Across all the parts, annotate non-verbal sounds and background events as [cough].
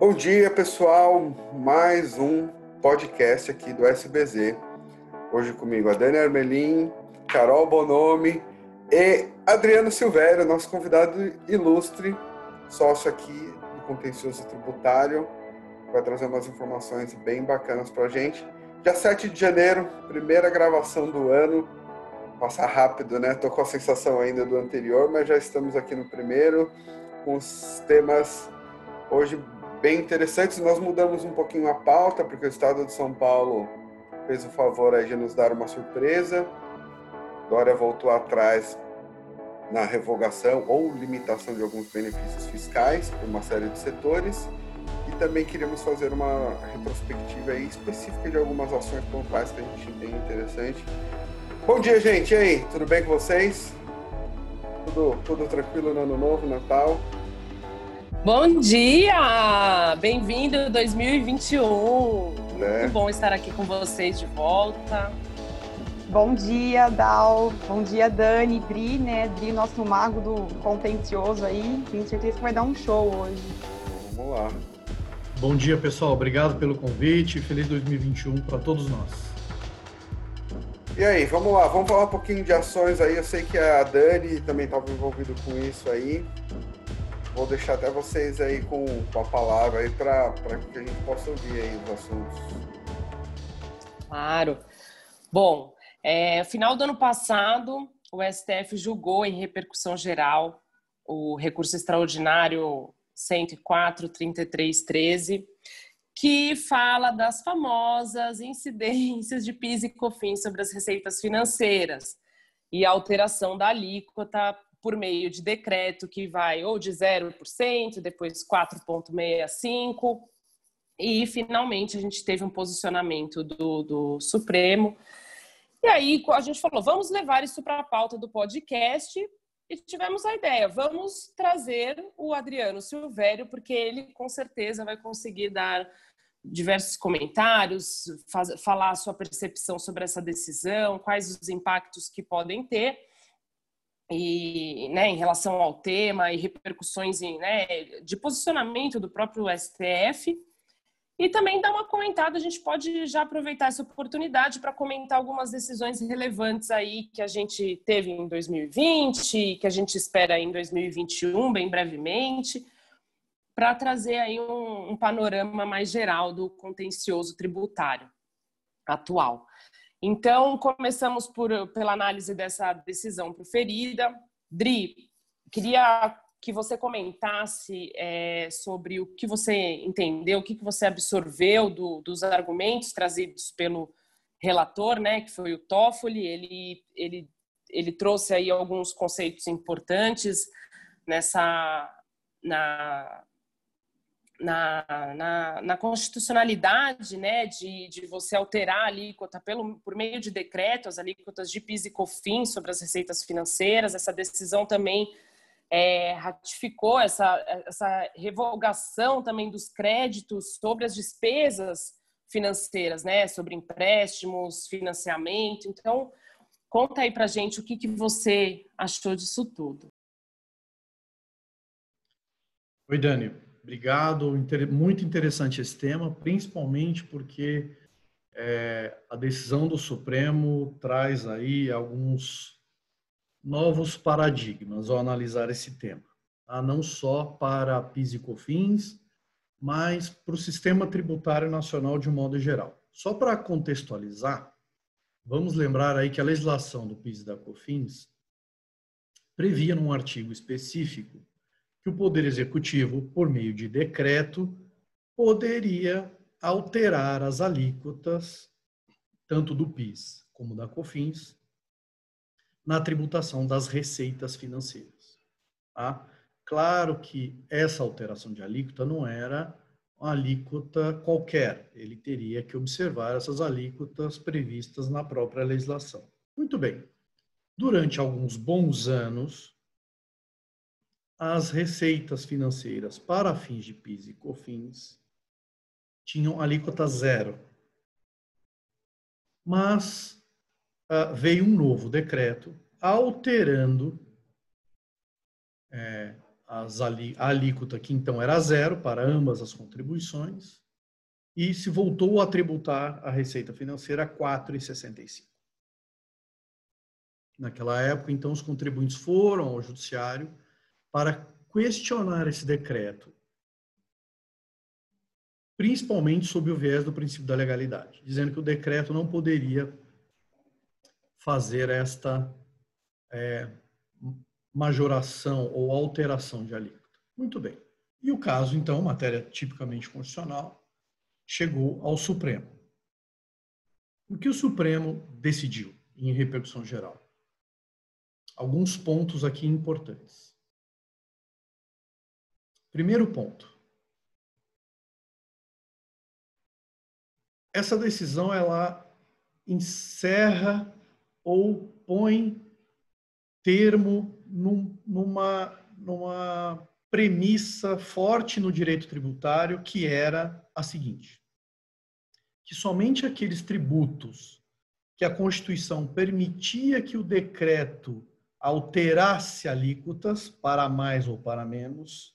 Bom dia, pessoal. Mais um podcast aqui do SBZ. Hoje comigo a Dani Armelin, Carol Bonomi e Adriano Silvério, nosso convidado ilustre, sócio aqui do Contencioso Tributário. Vai trazer umas informações bem bacanas para a gente. Dia 7 de janeiro, primeira gravação do ano. Passar rápido, né? Tô com a sensação ainda do anterior, mas já estamos aqui no primeiro, com os temas hoje bem interessantes. Nós mudamos um pouquinho a pauta, porque o Estado de São Paulo fez o favor aí de nos dar uma surpresa. Dória voltou atrás na revogação ou limitação de alguns benefícios fiscais para uma série de setores. E também queríamos fazer uma retrospectiva específica de algumas ações pontuais que a gente tem interessante. Bom dia, gente. E aí, tudo bem com vocês? Tudo, tudo tranquilo no ano novo, Natal? Bom dia! Bem-vindo 2021. É. Muito bom estar aqui com vocês de volta. Bom dia, Dal. Bom dia, Dani, Dri, né? Dri, nosso mago do contencioso aí. Tenho certeza que vai dar um show hoje. Vamos lá. Bom dia, pessoal. Obrigado pelo convite. Feliz 2021 para todos nós. E aí, vamos lá, vamos falar um pouquinho de ações aí. Eu sei que a Dani também estava envolvida com isso aí vou deixar até vocês aí com, com a palavra aí para que a gente possa ouvir aí os assuntos. Claro. Bom, é, final do ano passado, o STF julgou em repercussão geral o recurso extraordinário 104-3313, que fala das famosas incidências de PIS e COFINS sobre as receitas financeiras e a alteração da alíquota por meio de decreto que vai ou de 0%, depois 4,65%, e finalmente a gente teve um posicionamento do, do Supremo. E aí a gente falou: vamos levar isso para a pauta do podcast. E tivemos a ideia, vamos trazer o Adriano Silvério, porque ele com certeza vai conseguir dar diversos comentários, faz, falar a sua percepção sobre essa decisão, quais os impactos que podem ter e, né, em relação ao tema e repercussões em, né, de posicionamento do próprio STF. E também dar uma comentada, a gente pode já aproveitar essa oportunidade para comentar algumas decisões relevantes aí que a gente teve em 2020, que a gente espera em 2021, bem brevemente, para trazer aí um, um panorama mais geral do contencioso tributário atual. Então, começamos por, pela análise dessa decisão proferida. Dri, queria que você comentasse é, sobre o que você entendeu, o que você absorveu do, dos argumentos trazidos pelo relator, né, que foi o Toffoli. Ele, ele, ele trouxe aí alguns conceitos importantes nessa na, na, na, na, constitucionalidade né, de, de você alterar a alíquota pelo, por meio de decreto, as alíquotas de PIS e COFINS sobre as receitas financeiras. Essa decisão também é, ratificou essa, essa revogação também dos créditos sobre as despesas financeiras, né, sobre empréstimos, financiamento. Então, conta aí para gente o que, que você achou disso tudo. Oi, Dani. Obrigado. Muito interessante esse tema, principalmente porque é, a decisão do Supremo traz aí alguns novos paradigmas ao analisar esse tema. Tá? Não só para PIS e COFINS, mas para o sistema tributário nacional de um modo geral. Só para contextualizar, vamos lembrar aí que a legislação do PIS e da COFINS previa num artigo específico que o Poder Executivo, por meio de decreto, poderia alterar as alíquotas, tanto do PIS como da COFINS, na tributação das receitas financeiras. Tá? Claro que essa alteração de alíquota não era uma alíquota qualquer, ele teria que observar essas alíquotas previstas na própria legislação. Muito bem. Durante alguns bons anos, as receitas financeiras para fins de PIS e COFINS tinham alíquota zero. Mas uh, veio um novo decreto, alterando é, as ali, a alíquota, que então era zero para ambas as contribuições, e se voltou a tributar a receita financeira a 4,65. Naquela época, então, os contribuintes foram ao judiciário para questionar esse decreto, principalmente sob o viés do princípio da legalidade, dizendo que o decreto não poderia fazer esta é, majoração ou alteração de alíquota. Muito bem. E o caso, então, matéria tipicamente constitucional, chegou ao Supremo. O que o Supremo decidiu em repercussão geral? Alguns pontos aqui importantes. Primeiro ponto. Essa decisão ela encerra ou põe termo num, numa, numa premissa forte no direito tributário que era a seguinte: que somente aqueles tributos que a Constituição permitia que o decreto alterasse alíquotas para mais ou para menos,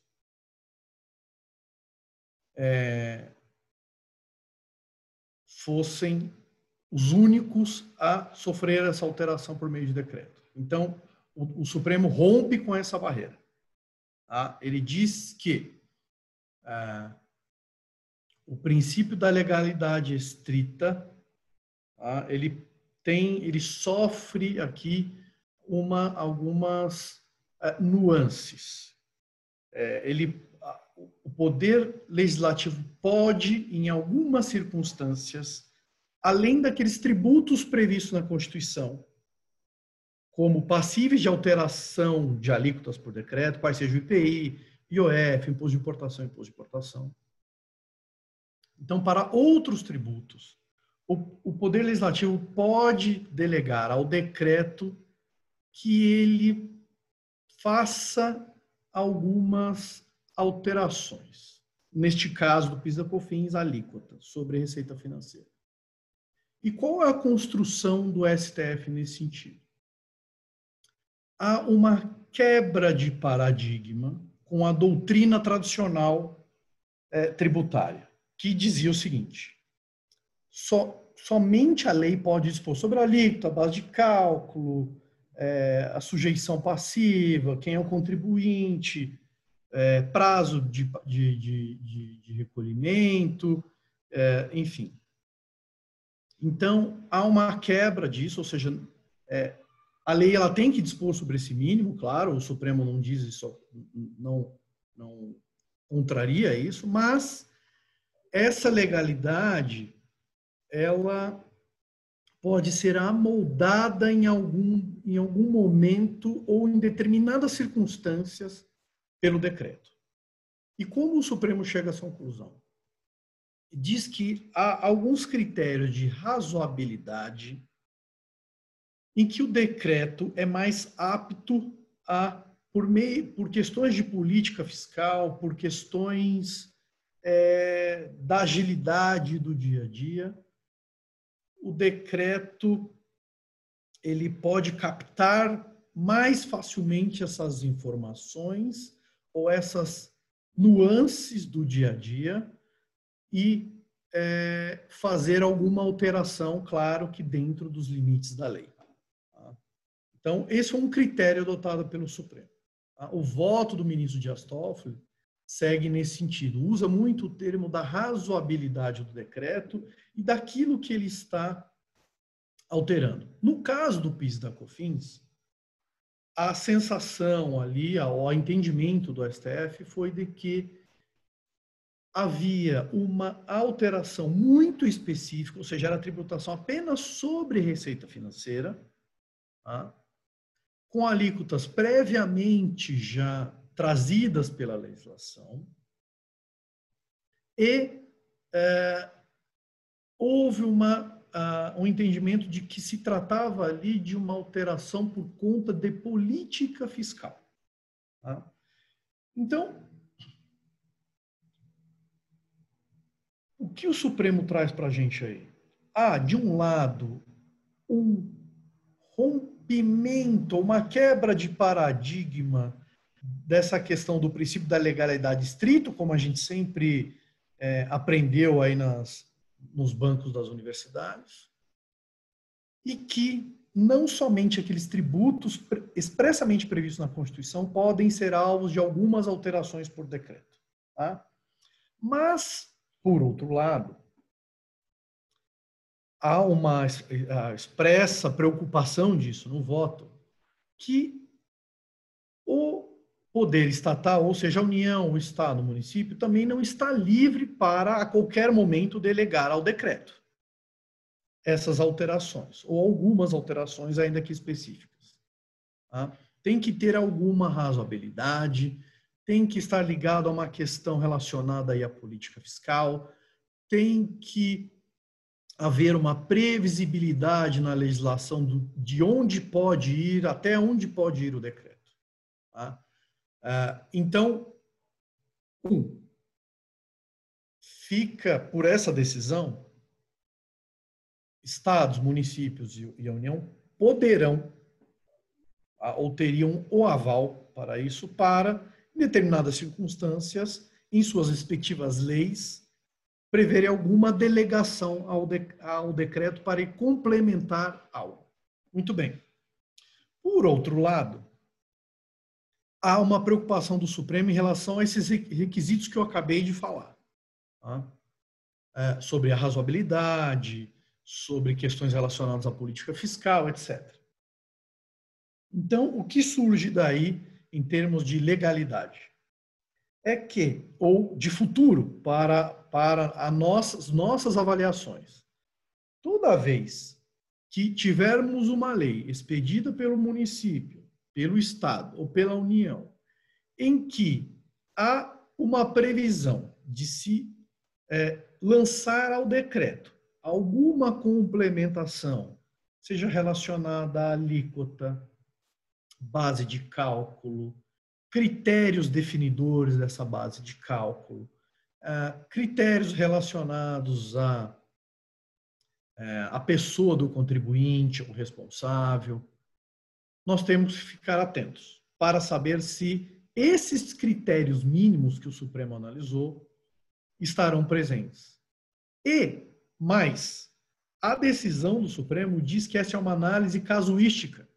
é, fossem os únicos a sofrer essa alteração por meio de decreto. Então, o, o Supremo rompe com essa barreira. Tá? Ele diz que ah, o princípio da legalidade estrita, tá? ele tem, ele sofre aqui uma algumas ah, nuances. É, ele, o poder legislativo pode, em algumas circunstâncias, além daqueles tributos previstos na Constituição, como passíveis de alteração de alíquotas por decreto, quais sejam o IPI, IOF, Imposto de Importação, Imposto de Importação. Então, para outros tributos, o, Poder Legislativo pode delegar ao decreto que ele faça algumas alterações. Neste caso do PIS da COFINS, alíquota sobre receita financeira. E qual é a construção do STF nesse sentido? Há uma quebra de paradigma com a doutrina tradicional é, tributária, que dizia o seguinte: só, somente a lei pode dispor sobre a alíquota, a base de cálculo, é, a sujeição passiva, quem é o contribuinte, é, prazo de, de, de, de recolhimento, enfim. Então, há uma quebra disso, ou seja, é, a lei ela tem que dispor sobre esse mínimo, claro, o Supremo não diz isso, não, não contraria isso, mas essa legalidade, ela pode ser amoldada em algum, em algum momento ou em determinadas circunstâncias pelo decreto. E como o Supremo chega a essa conclusão? Diz que há alguns critérios de razoabilidade em que o decreto é mais apto a, por, meio, por questões de política fiscal, por questões é, da agilidade do dia a dia, o decreto ele pode captar mais facilmente essas informações ou essas nuances do dia a dia e é, fazer alguma alteração, claro que dentro dos limites da lei. Tá? Então, esse é um critério adotado pelo Supremo. Tá? O voto do ministro Dias Toffoli segue nesse sentido, usa muito o termo da razoabilidade do decreto e daquilo que ele está alterando. No caso do PIS da COFINS, a sensação ali, o entendimento do STF foi de que havia uma alteração muito específica, ou seja, era tributação apenas sobre receita financeira, tá? com alíquotas previamente já trazidas pela legislação, e é, houve uma, uh, um entendimento de que se tratava ali de uma alteração por conta de política fiscal. Tá? Então, O que o Supremo traz para a gente aí? Ah, de um lado, um, rompimento, uma quebra de paradigma dessa questão do princípio da legalidade estrito, como a gente sempre é, aprendeu aí nas, nos bancos das universidades, e que não somente aqueles tributos expressamente previstos na Constituição podem ser alvos de algumas alterações por decreto. Tá? Mas, por outro lado, há uma expressa preocupação disso no voto, que o poder estatal, ou seja, a União, o Estado, o município, também não está livre para, a qualquer momento, delegar ao decreto essas alterações, ou algumas alterações, ainda que específicas. Tá? Tem que ter alguma razoabilidade, tem que estar ligado a uma questão relacionada aí à política fiscal, tem que haver uma previsibilidade na legislação do, de onde pode ir, até onde pode ir o decreto. Tá? Uh, então, um, fica por essa decisão, estados, municípios e a União poderão ou teriam o aval para isso, para, determinadas circunstâncias, em suas respectivas leis, prever alguma delegação ao, de, ao decreto para complementar algo. Muito bem. Por outro lado, há uma preocupação do Supremo em relação a esses requisitos que eu acabei de falar. Tá? É, sobre a razoabilidade, sobre questões relacionadas à política fiscal, etc. Então, o que surge daí em termos de legalidade? É que, ou de futuro, para, para as nossas, nossas avaliações, toda vez que tivermos uma lei expedida pelo município pelo Estado ou pela União, em que há uma previsão de se é, lançar ao decreto alguma complementação, seja relacionada à alíquota, base de cálculo, critérios definidores dessa base de cálculo, é, critérios relacionados à, é, à pessoa do contribuinte, o responsável, nós temos que ficar atentos para saber se esses critérios mínimos que o Supremo analisou estarão presentes. E, mais, a decisão do Supremo diz que essa é uma análise casuística.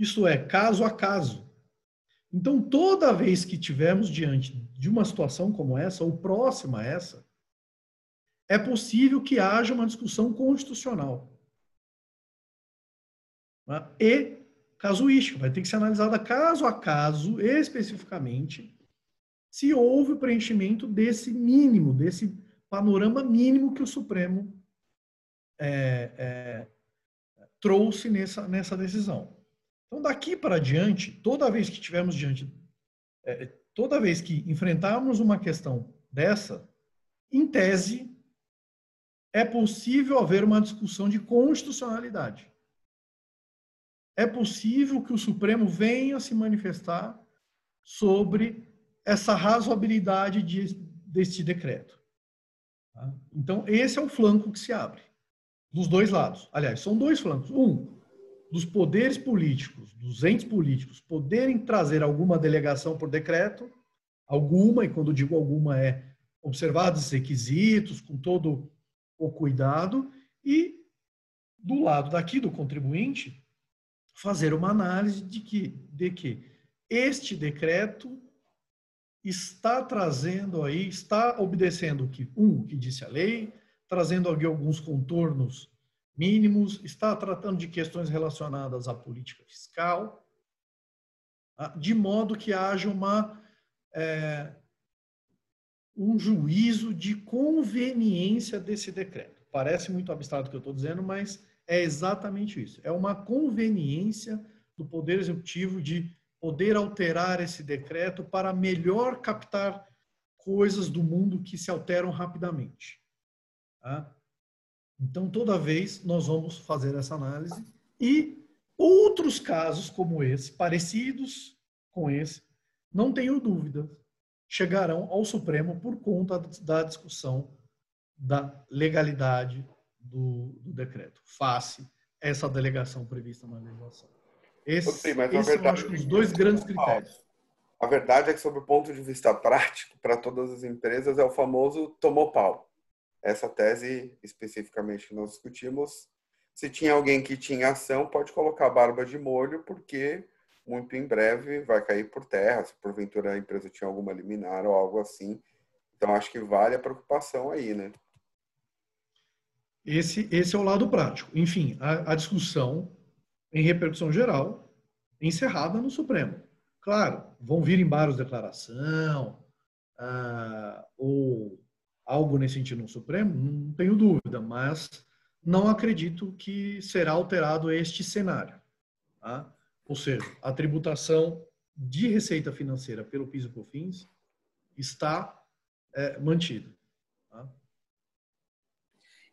Isto é, caso a caso. Então, toda vez que tivermos diante de uma situação como essa, ou próxima a essa, é possível que haja uma discussão constitucional. Né? E casuística, vai ter que ser analisada caso a caso, especificamente, se houve o preenchimento desse mínimo, desse panorama mínimo que o Supremo é, é, trouxe nessa, nessa decisão. Então, daqui para diante, toda vez que tivermos diante, é, toda vez que enfrentarmos uma questão dessa, em tese, é possível haver uma discussão de constitucionalidade é possível que o Supremo venha se manifestar sobre essa razoabilidade de, deste decreto. Tá? Então, esse é o flanco que se abre, dos dois lados. Aliás, são dois flancos. Um, dos poderes políticos, dos entes políticos, poderem trazer alguma delegação por decreto, alguma, e quando digo alguma é observados os requisitos, com todo o cuidado, e do lado daqui do contribuinte, fazer uma análise de que, de que este decreto está trazendo aí, está obedecendo o que um que disse a lei, trazendo aqui alguns contornos mínimos, está tratando de questões relacionadas à política fiscal, tá? de modo que haja uma é, um juízo de conveniência desse decreto. Parece muito abstrato o que eu estou dizendo, mas é exatamente isso. É uma conveniência do Poder Executivo de poder alterar esse decreto para melhor captar coisas do mundo que se alteram rapidamente. Tá? Então, toda vez nós vamos fazer essa análise e outros casos como esse, parecidos com esse, não tenho dúvida, chegarão ao Supremo por conta da discussão da legalidade do, do decreto, face essa delegação prevista na legislação. Esse, Sim, mas esses verdade, os dois grandes critérios. A verdade é que, sob o ponto de vista prático, para todas as empresas, é o famoso tomou pau. Essa tese, especificamente, nós discutimos. Se tinha alguém que tinha ação, pode colocar a barba de molho, porque muito em breve vai cair por terra, se porventura a empresa tinha alguma liminar ou algo assim. Então, acho que vale a preocupação aí, né? Esse, esse é o lado prático. Enfim, a, a discussão em repercussão geral encerrada no Supremo. Claro, vão vir embargos de declaração ah, ou algo nesse sentido no Supremo, não tenho dúvida, mas não acredito que será alterado este cenário. Tá? Ou seja, a tributação de receita financeira pelo PIS e COFINS está é, mantida. Tá?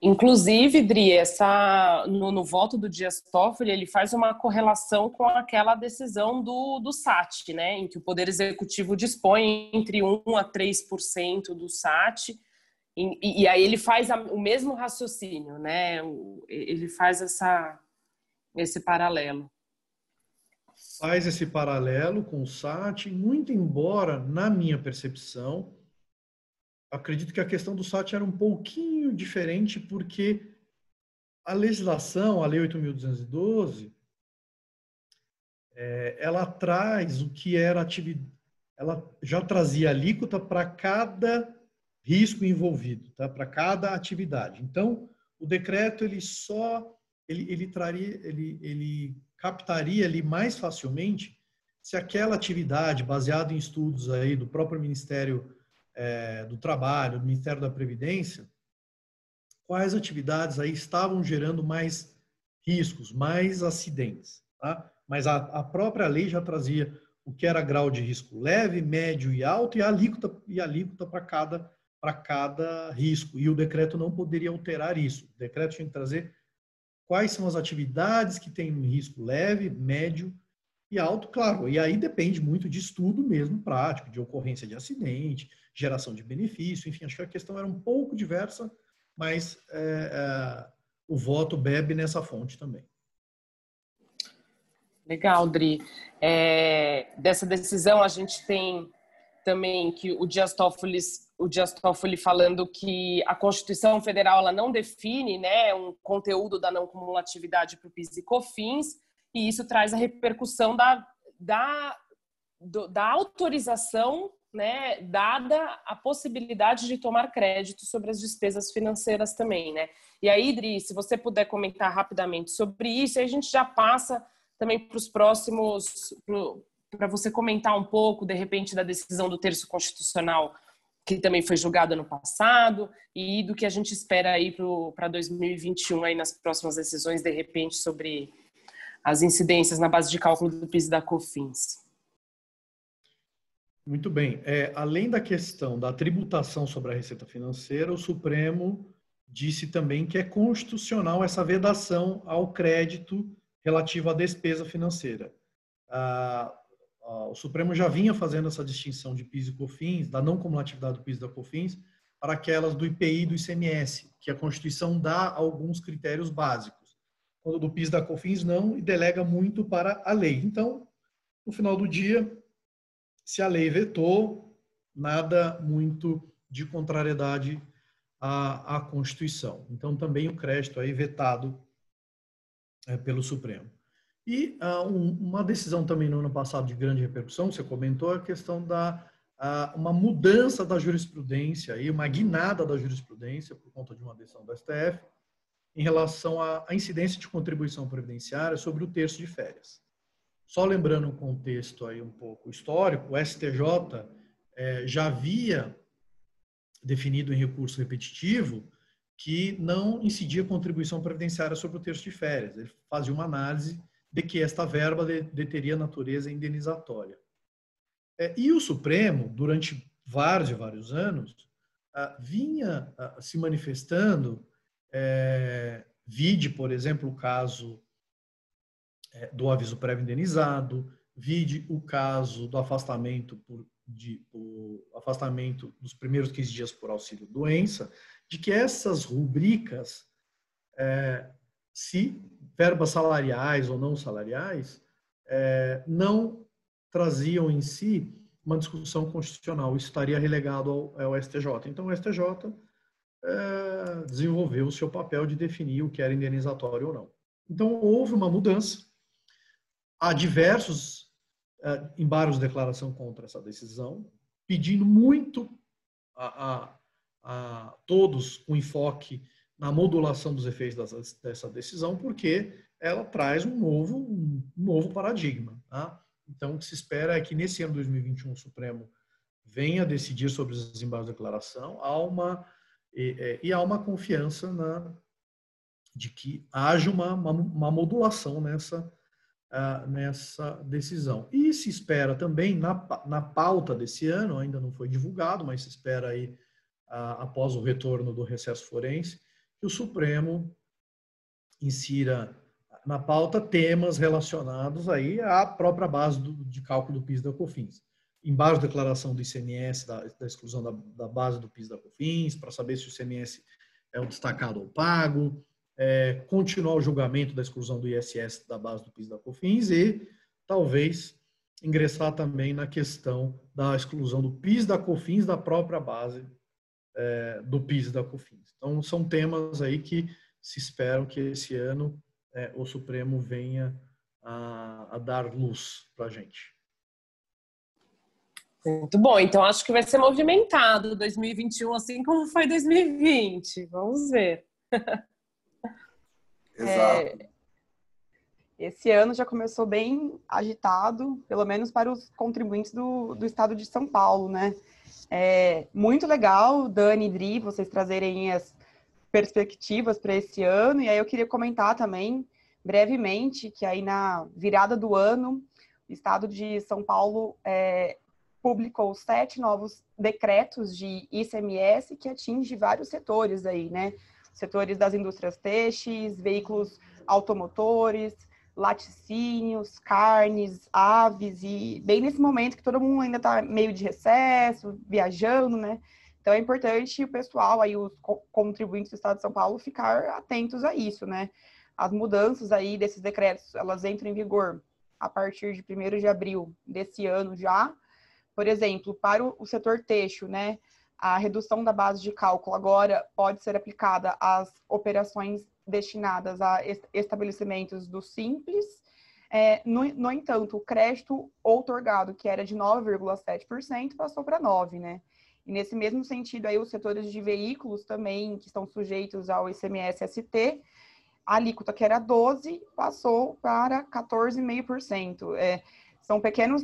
Inclusive, Dri, essa, no, no, voto do Dias Toffoli, ele faz uma correlação com aquela decisão do, do SAT, né, em que o Poder Executivo dispõe entre 1% a 3% do SAT, e, e, aí ele faz a, o mesmo raciocínio, né, ele faz essa, esse paralelo. Faz esse paralelo com o SAT, muito embora, na minha percepção, acredito que a questão do SAT era um pouquinho diferente, porque a legislação, a Lei 8.212, é, ela traz o que era atividade, ela já trazia alíquota para cada risco envolvido, tá? para cada atividade. Então, o decreto ele só ele, ele traria, ele, ele captaria ali mais facilmente se aquela atividade baseada em estudos aí do próprio Ministério é, do Trabalho, do Ministério da Previdência, quais atividades aí estavam gerando mais riscos, mais acidentes. Tá? Mas a, a própria lei já trazia o que era grau de risco leve, médio e alto e a alíquota, e a alíquota para cada, para cada risco. E o decreto não poderia alterar isso. O decreto tinha que trazer quais são as atividades que têm risco leve, médio e alto, claro. E aí depende muito de estudo mesmo prático, de ocorrência de acidente, geração de benefício, enfim, acho que a questão era um pouco diversa, mas é, é, o voto bebe nessa fonte também. Legal, Dri. É, dessa decisão a gente tem também que o Dias Toffoli, o Dias Toffoli falando que a Constituição Federal ela não define né, um conteúdo da não cumulatividade para o PIS e COFINS, e isso traz a repercussão da, da, do, da autorização né, dada a possibilidade de tomar crédito sobre as despesas financeiras também, né? E aí, Idri, se você puder comentar rapidamente sobre isso, aí a gente já passa também para os próximos, para você comentar um pouco, de repente, da decisão do terço constitucional que também foi julgada no passado e do que a gente espera aí para 2021 aí nas próximas decisões, de repente, sobre as incidências na base de cálculo do PIS e da COFINS. Muito bem. É, além da questão da tributação sobre a receita financeira, o Supremo disse também que é constitucional essa vedação ao crédito relativo à despesa financeira. Ah, o Supremo já vinha fazendo essa distinção de PIS e COFINS, da não cumulatividade do PIS e da COFINS, para aquelas do IPI e do ICMS, que a Constituição dá alguns critérios básicos. Quando do PIS e da COFINS não, e delega muito para a lei. Então, no final do dia, se a lei vetou, nada muito de contrariedade à, à Constituição. Então, também o crédito aí vetado é, pelo Supremo. E uh, um, uma decisão também no ano passado de grande repercussão, você comentou, a questão da uh, uma mudança da jurisprudência, aí, uma guinada da jurisprudência por conta de uma decisão do STF em relação à, à incidência de contribuição previdenciária sobre o terço de férias. Só lembrando um contexto aí um pouco histórico, o STJ é, já havia definido em recurso repetitivo que não incidia contribuição previdenciária sobre o terço de férias. Ele fazia uma análise de que esta verba de, de teria natureza indenizatória. É, e o Supremo, durante vários e vários anos, ah, vinha ah, se manifestando, é, vide, por exemplo, o caso é, do aviso prévio indenizado, vide o caso do afastamento por, de, o afastamento dos primeiros 15 dias por auxílio doença, de que essas rubricas é, se verbas salariais ou não salariais, é, não traziam em si uma discussão constitucional. Isso estaria relegado ao, ao STJ. Então, o STJ é, desenvolveu o seu papel de definir o que era indenizatório ou não. Então, houve uma mudança. Há diversos é, embargos de declaração contra essa decisão, pedindo muito a, a, a todos com enfoque na modulação dos efeitos dessa, decisão, porque ela traz um novo, um novo paradigma. Tá? Então, o que se espera é que nesse ano 2021 o Supremo venha decidir sobre os desembargos de declaração, há uma, e, é, e há uma confiança na, de que haja uma, uma, uma modulação nessa, uh, nessa decisão. E se espera também, na, na pauta desse ano, ainda não foi divulgado, mas se espera aí, uh, após o retorno do recesso forense, que o Supremo insira na pauta temas relacionados aí à própria base do, de cálculo do PIS da COFINS. Embaixo da declaração do ICMS, da, da exclusão da, da, base do PIS da COFINS, para saber se o ICMS é um destacado ou pago, é, continuar o julgamento da exclusão do ISS da base do PIS da COFINS e talvez ingressar também na questão da exclusão do PIS da COFINS da própria base é, do PIS da COFINS. Então, são temas aí que se esperam que esse ano é, o Supremo venha a, a dar luz para a gente. Muito bom, então acho que vai ser movimentado 2021, assim como foi 2020. Vamos ver. [laughs] Exato. É, esse ano já começou bem agitado, pelo menos para os contribuintes do, do estado de São Paulo, né? É muito legal, Dani e Dri, vocês trazerem as perspectivas para esse ano. E aí eu queria comentar também, brevemente, que aí na virada do ano, o Estado de São Paulo é, publicou sete novos decretos de ICMS que atinge vários setores aí, né? Setores das indústrias têxteis, veículos automotores, laticínios, carnes, aves, e bem nesse momento que todo mundo ainda está meio de recesso, viajando, né? Então é importante o pessoal aí, os contribuintes do Estado de São Paulo, ficar atentos a isso, né? As mudanças aí desses decretos, elas entram em vigor a partir de 1 de abril desse ano já. Por exemplo, para o setor têxtil, né? A redução da base de cálculo agora pode ser aplicada às operações destinadas a estabelecimentos do Simples. É, no, no entanto, o crédito outorgado, que era de 9,7%, passou para 9%, né? E nesse mesmo sentido, aí os setores de veículos também, que estão sujeitos ao ICMS-ST, a alíquota que era 12 passou para 14,5%. É, são pequenos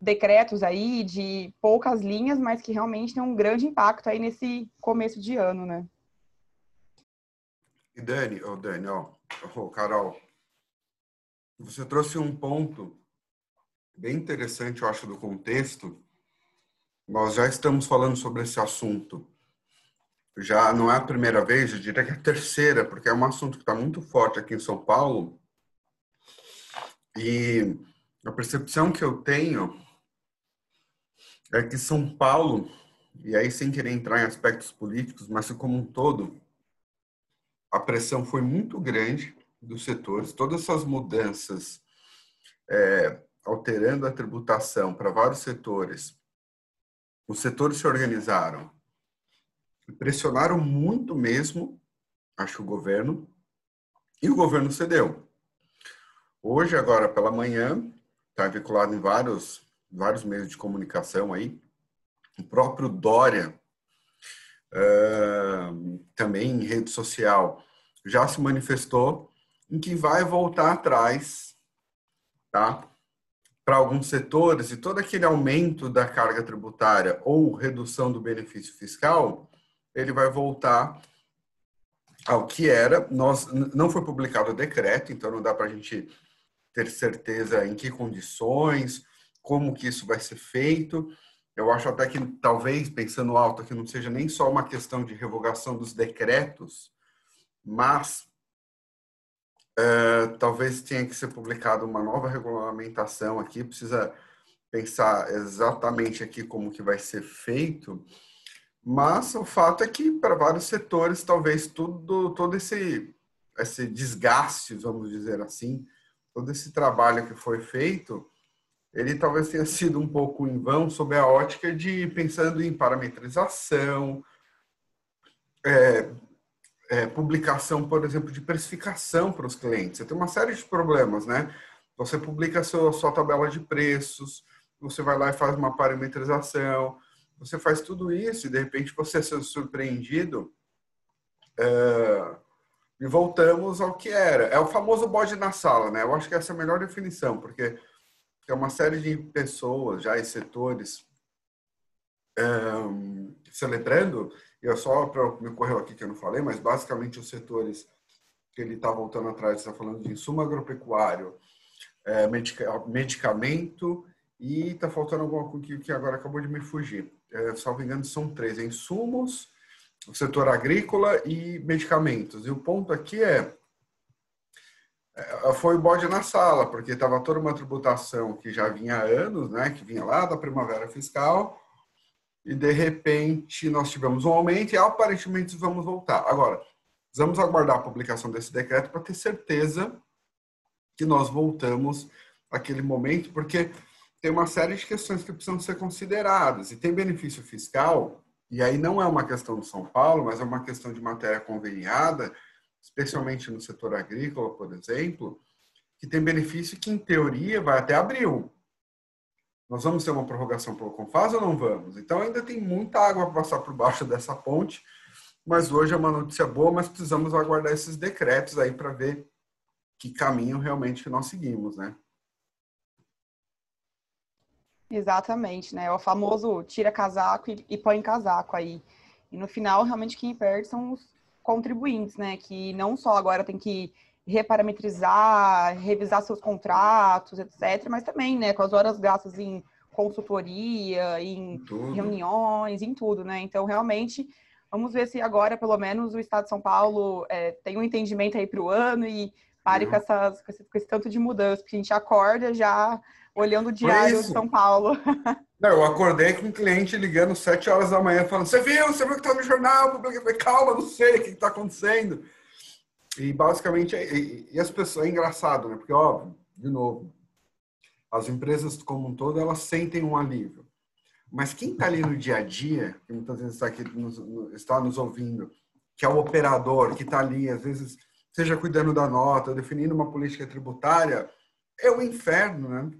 decretos aí de poucas linhas, mas que realmente têm um grande impacto aí nesse começo de ano, né? E Dani, oh Dani, ó, oh, Carol, você trouxe um ponto bem interessante, eu acho, do contexto, nós já estamos falando sobre esse assunto. Já não é a primeira vez, eu diria que é a terceira, porque é um assunto que está muito forte aqui em São Paulo. E a percepção que eu tenho é que São Paulo, e aí sem querer entrar em aspectos políticos, mas como um todo, a pressão foi muito grande dos setores, todas essas mudanças é, alterando a tributação para vários setores, os setores se organizaram e pressionaram muito mesmo, acho, o governo, e o governo cedeu. Hoje, agora pela manhã, está vinculado em vários, vários meios de comunicação aí, o próprio Dória, uh, também em rede social, já se manifestou em que vai voltar atrás, tá? para alguns setores e todo aquele aumento da carga tributária ou redução do benefício fiscal, ele vai voltar ao que era. Nós não foi publicado o decreto, então não dá para a gente ter certeza em que condições, como que isso vai ser feito. Eu acho até que talvez pensando alto que não seja nem só uma questão de revogação dos decretos, mas Uh, talvez tenha que ser publicada uma nova regulamentação aqui, precisa pensar exatamente aqui como que vai ser feito, mas o fato é que para vários setores talvez tudo todo esse esse desgaste, vamos dizer assim, todo esse trabalho que foi feito, ele talvez tenha sido um pouco em vão sob a ótica de pensando em parametrização, é, é, publicação, por exemplo, de precificação para os clientes. Você tem uma série de problemas, né? Você publica a sua, sua tabela de preços, você vai lá e faz uma parametrização, você faz tudo isso e de repente você é surpreendido é, e voltamos ao que era. É o famoso bode na sala, né? Eu acho que essa é a melhor definição, porque é uma série de pessoas já e setores é, celebrando, e é só para me correr aqui que eu não falei, mas basicamente os setores que ele está voltando atrás, está falando de insumo agropecuário, é, medica, medicamento e está faltando alguma coisa que agora acabou de me fugir. É, salvo engano, são três: insumos, o setor agrícola e medicamentos. E o ponto aqui é, é foi o bode na sala, porque estava toda uma tributação que já vinha há anos, né, que vinha lá da primavera fiscal, e de repente nós tivemos um aumento e aparentemente vamos voltar. Agora, vamos aguardar a publicação desse decreto para ter certeza que nós voltamos àquele momento, porque tem uma série de questões que precisam ser consideradas. E tem benefício fiscal, e aí não é uma questão de São Paulo, mas é uma questão de matéria conveniada, especialmente no setor agrícola, por exemplo, que tem benefício que, em teoria, vai até abril. Nós vamos ter uma prorrogação pelo Confaz ou não vamos? Então, ainda tem muita água para passar por baixo [laughs] dessa ponte, mas hoje é uma notícia boa, mas precisamos aguardar esses decretos aí para ver que caminho realmente nós seguimos, né? Exatamente, né? É o famoso tira casaco e, e põe casaco aí. E no final, realmente, quem perde são os contribuintes, né? Que não só agora tem que reparametrizar, revisar seus contratos, etc., mas também, né, com as horas gastas em consultoria, em tudo. reuniões, em tudo, né? Então, realmente, vamos ver se agora, pelo menos, o Estado de São Paulo é, tem um entendimento aí para o ano e pare uhum. com, essas, com, esse, com esse tanto de mudança, porque a gente acorda já olhando o diário de São Paulo. [laughs] Não, eu acordei com um cliente ligando sete horas da manhã, falando: Você viu? Você viu que tá no jornal? Calma, não sei o que está acontecendo. E basicamente, e, e as pessoas, é engraçado, né? Porque, óbvio, de novo, as empresas como um todo, elas sentem um alívio. Mas quem está ali no dia a dia, que muitas vezes está aqui nos, está nos ouvindo, que é o operador, que está ali, às vezes, seja cuidando da nota, definindo uma política tributária, é o inferno, né?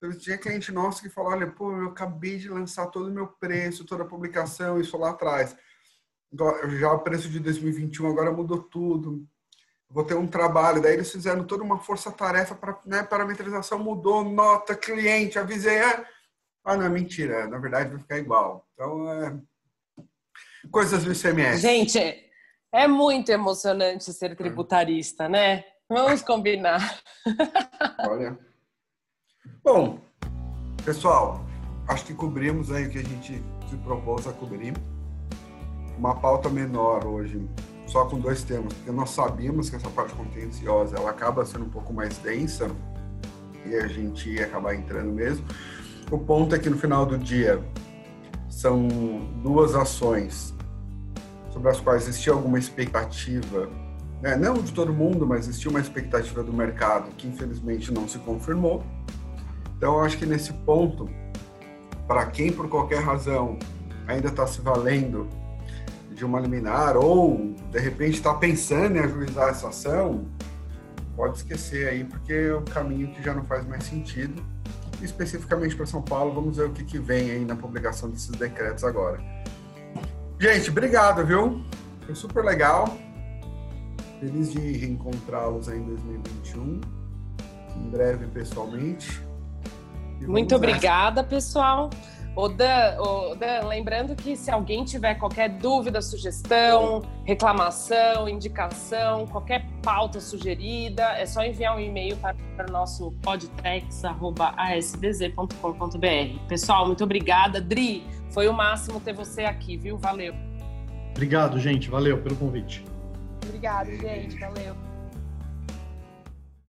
Eu tinha cliente nosso que falou, olha, pô, eu acabei de lançar todo o meu preço, toda a publicação, isso lá atrás. Já o preço de 2021 agora mudou tudo. Vou ter um trabalho. Daí eles fizeram toda uma força-tarefa para né, parametrização, mudou, nota, cliente, avisei. É... Ah, não, é mentira. Na verdade, vai ficar igual. Então, é... coisas do ICMS. Gente, é muito emocionante ser tributarista, né? Vamos combinar. Olha. Bom, pessoal, acho que cobrimos aí o que a gente se propôs a cobrir. Uma pauta menor hoje, só com dois temas, porque nós sabíamos que essa parte contenciosa ela acaba sendo um pouco mais densa e a gente ia acabar entrando mesmo. O ponto é que no final do dia são duas ações sobre as quais existia alguma expectativa, né? não de todo mundo, mas existia uma expectativa do mercado que infelizmente não se confirmou. Então, eu acho que nesse ponto, para quem por qualquer razão ainda está se valendo de uma liminar ou de repente está pensando em ajuizar essa ação, pode esquecer aí, porque é um caminho que já não faz mais sentido. Especificamente para São Paulo, vamos ver o que, que vem aí na publicação desses decretos agora. Gente, obrigado, viu? Foi super legal. Feliz de reencontrá-los aí em 2021. Em breve, pessoalmente. Muito obrigada, pessoal. O Dan, o Dan, lembrando que se alguém tiver qualquer dúvida, sugestão, reclamação, indicação, qualquer pauta sugerida, é só enviar um e-mail para, para o nosso podtex.asbz.com.br. Pessoal, muito obrigada. Dri, foi o máximo ter você aqui, viu? Valeu. Obrigado, gente. Valeu pelo convite. Obrigado, gente. Valeu.